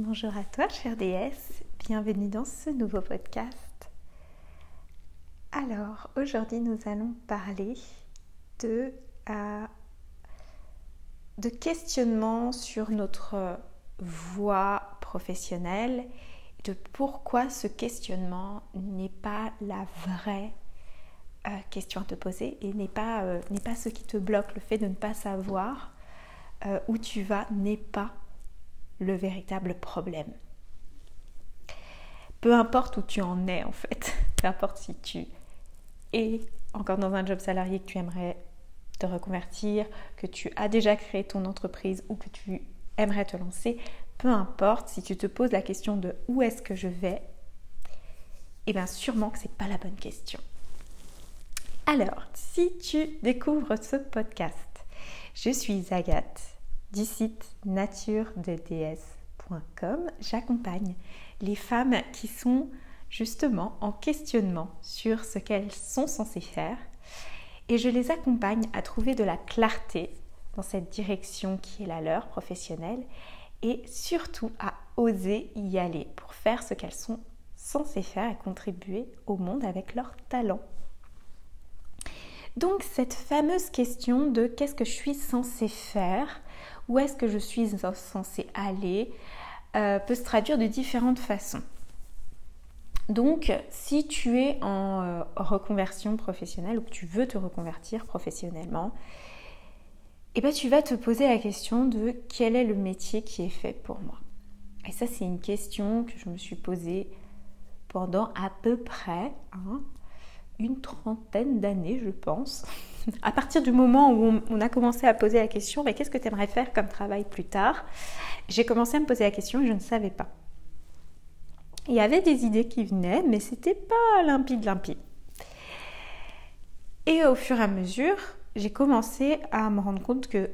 Bonjour à toi, chère déesse. Bienvenue dans ce nouveau podcast. Alors, aujourd'hui, nous allons parler de, euh, de questionnement sur notre voie professionnelle, de pourquoi ce questionnement n'est pas la vraie euh, question à te poser et n'est pas, euh, n'est pas ce qui te bloque. Le fait de ne pas savoir où tu vas n'est pas le véritable problème. Peu importe où tu en es en fait, peu importe si tu es encore dans un job salarié que tu aimerais te reconvertir, que tu as déjà créé ton entreprise ou que tu aimerais te lancer, peu importe si tu te poses la question de où est-ce que je vais, eh bien sûrement que ce n'est pas la bonne question. Alors, si tu découvres ce podcast, je suis Agathe du site naturededs.com, j'accompagne les femmes qui sont justement en questionnement sur ce qu'elles sont censées faire et je les accompagne à trouver de la clarté dans cette direction qui est la leur professionnelle et surtout à oser y aller pour faire ce qu'elles sont censées faire et contribuer au monde avec leur talent. Donc cette fameuse question de qu'est-ce que je suis censée faire où est-ce que je suis censée aller, euh, peut se traduire de différentes façons. Donc, si tu es en euh, reconversion professionnelle ou que tu veux te reconvertir professionnellement, eh ben, tu vas te poser la question de quel est le métier qui est fait pour moi. Et ça, c'est une question que je me suis posée pendant à peu près hein, une trentaine d'années, je pense. à partir du moment où on, a commencé à poser la question, mais qu'est-ce que tu aimerais faire comme travail plus tard J'ai commencé à me poser la question et je ne savais pas. Il y avait des idées qui venaient, mais c'était pas limpide, limpide. Et au fur et à mesure, j'ai commencé à me rendre compte que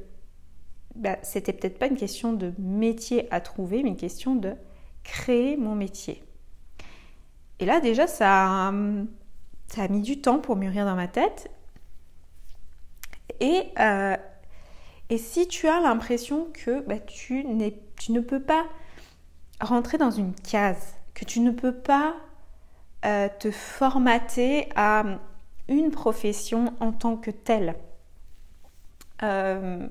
bah, c'était peut-être pas une question de métier à trouver, mais une question de créer mon métier. Et là, déjà, ça ça a mis du temps pour mûrir dans ma tête. Et, euh, et si tu as l'impression que bah, tu, tu ne peux pas rentrer dans une case, que tu ne peux pas euh, te formater à une profession en tant que telle, euh,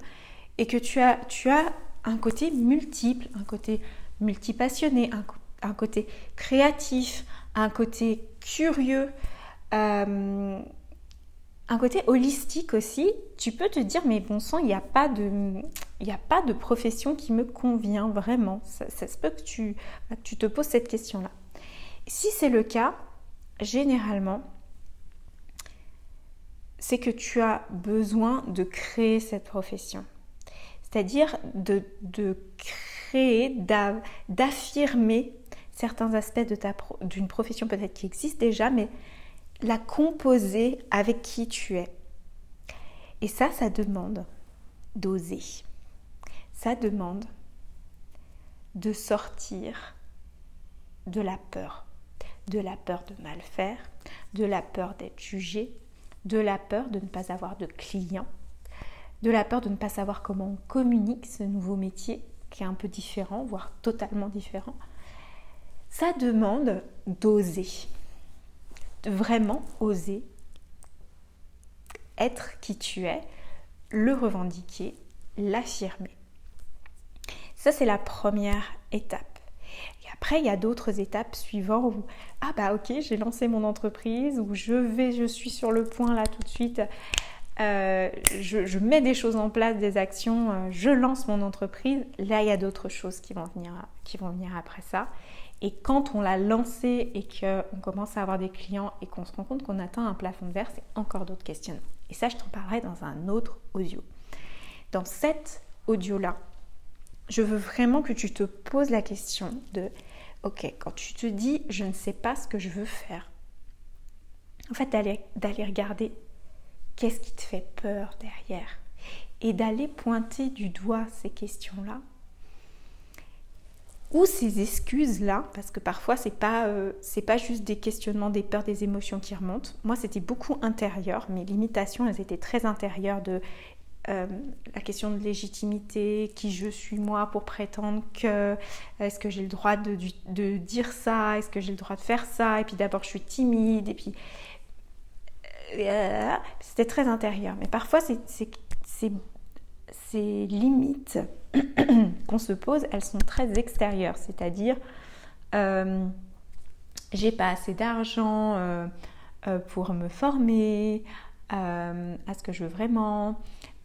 et que tu as, tu as un côté multiple, un côté multipassionné, un, un côté créatif, un côté curieux, euh, un côté holistique aussi, tu peux te dire mais bon sang, il n'y a pas de a pas de profession qui me convient vraiment. Ça, se peut que tu, tu te poses cette question-là. Si c'est le cas, généralement, c'est que tu as besoin de créer cette profession. C'est-à-dire de créer, d'affirmer certains aspects d'une profession peut-être qui existe déjà, mais la composer avec qui tu es. Et ça, ça demande d'oser. Ça demande de sortir de la peur. De la peur de mal faire, de la peur d'être jugé, de la peur de ne pas avoir de clients, de la peur de ne pas savoir comment on communique ce nouveau métier qui est un peu différent, voire totalement différent. Ça demande d'oser vraiment oser être qui tu es, le revendiquer, l'affirmer. Ça, c'est la première étape. Et après, il y a d'autres étapes suivantes où, ah bah ok, j'ai lancé mon entreprise, ou je vais, je suis sur le point là tout de suite, euh, je, mets des choses en place, des actions, euh, je lance mon entreprise. Là, il y a d'autres choses qui vont venir, qui vont venir après ça. Et quand on l'a lancé et qu'on commence à avoir des clients et qu'on se rend compte qu'on atteint un plafond de verre, c'est encore d'autres questionnements. Et ça, je t'en parlerai dans un autre audio. Dans cet audio-là, je veux vraiment que tu te poses la question de, ok, quand tu te dis, je ne sais pas ce que je veux faire, en fait, d'aller regarder qu'est-ce qui te fait peur derrière et d'aller pointer du doigt ces questions-là ou ces excuses-là, parce que parfois c'est pas, euh, c'est pas juste des questionnements, des peurs, des émotions qui remontent. Moi c'était beaucoup intérieur, mes limitations elles étaient très intérieures de euh, la question de légitimité, qui je suis moi pour prétendre que est-ce que j'ai le droit de, dire ça, est-ce que j'ai le droit de faire ça, et puis d'abord je suis timide, et puis euh, c'était très intérieur. Mais parfois ces limites qu'on se pose, elles sont très extérieures, c'est-à-dire euh, j'ai pas assez d'argent pour me former à ce que je veux vraiment.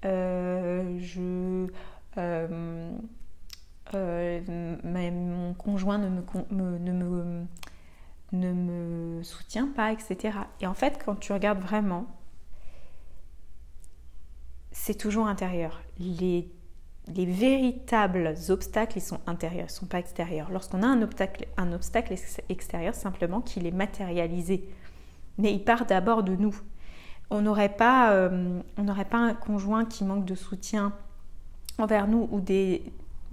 Euh, je, euh, euh, mon conjoint ne me, ne, me, ne me soutient pas, etc. Et en fait, quand tu regardes vraiment, c'est toujours intérieur. Les, les, véritables obstacles, ils sont intérieurs, ils ne sont pas extérieurs. Lorsqu'on a un obstacle, un obstacle extérieur, simplement qu'il est matérialisé. Mais il part d'abord de nous on n'aurait pas, euh, pas un conjoint qui manque de soutien envers nous ou des,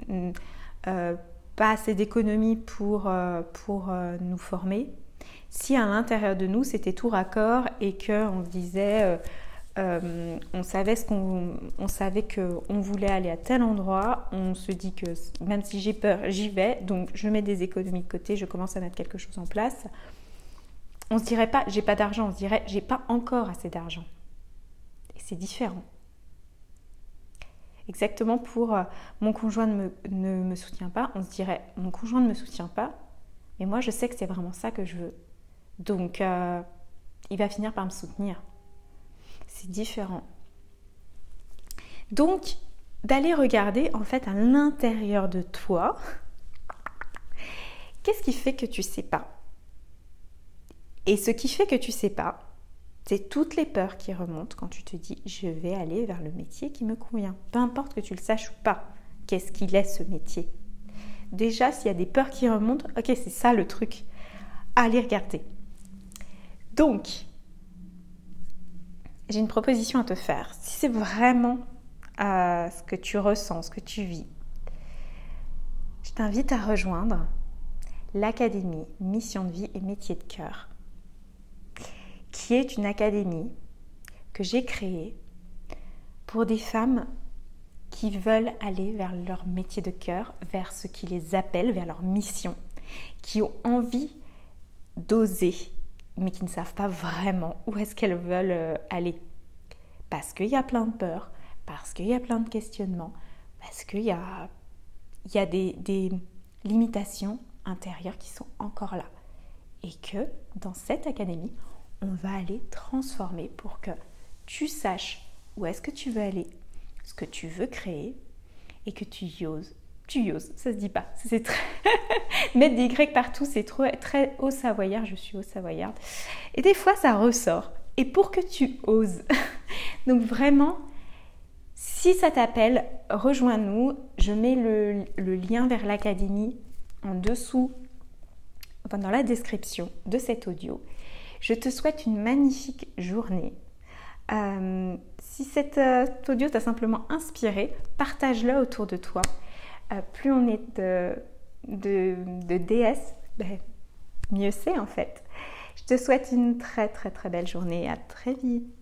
euh, pas assez d'économie pour, euh, pour nous former. Si à l'intérieur de nous c'était tout raccord et que on disait, on savait ce qu'on, on savait que on voulait aller à tel endroit, on se dit que même si j'ai peur, j'y vais, donc je mets des économies de côté, je commence à mettre quelque chose en place on se dirait pas j'ai pas d'argent, on se dirait j'ai pas encore assez d'argent. Et c'est différent. Exactement pour euh, mon conjoint ne me, soutient pas, on se dirait mon conjoint ne me soutient pas, mais moi je sais que c'est vraiment ça que je veux. Donc euh, il va finir par me soutenir. C'est différent. Donc d'aller regarder en fait à l'intérieur de toi, qu'est-ce qui fait que tu sais pas? Et ce qui fait que tu sais pas, c'est toutes les peurs qui remontent quand tu te dis je vais aller vers le métier qui me convient. Peu importe que tu le saches ou pas, qu'est-ce qu'il est ce métier? Déjà, s'il y a des peurs qui remontent, ok, c'est ça le truc. Allez regarder. Donc, j'ai une proposition à te faire. Si c'est vraiment euh, ce que tu ressens, ce que tu vis, je t'invite à rejoindre l'Académie Mission de vie et métier de cœur qui est une académie que j'ai créée pour des femmes qui veulent aller vers leur métier de cœur, vers ce qui les appelle, vers leur mission, qui ont envie d'oser, mais qui ne savent pas vraiment où est-ce qu'elles veulent euh, aller. Parce qu'il y a plein de peurs, parce qu'il y a plein de questionnements, parce qu'il y a, y a des, des limitations intérieures qui sont encore là. Et que dans cette académie, on va aller transformer pour que tu saches où est-ce que tu veux aller, ce que tu veux créer et que tu y oses. Tu oses, ça se dit pas. C'est. Mettre des Y partout, c'est trop, très haut savoyard. Je suis haut savoyard. Et des fois, ça ressort. Et pour que tu oses. Donc vraiment, si ça t'appelle, rejoins-nous. Je mets le, lien vers l'académie en dessous, dans la description de cet audio. Je te souhaite une magnifique journée. Euh, si cet euh, audio t'a simplement inspiré, partage-le autour de toi. Euh, plus on est de, de, DS, ben, mieux c'est en fait. Je te souhaite une très très très belle journée. À très vite.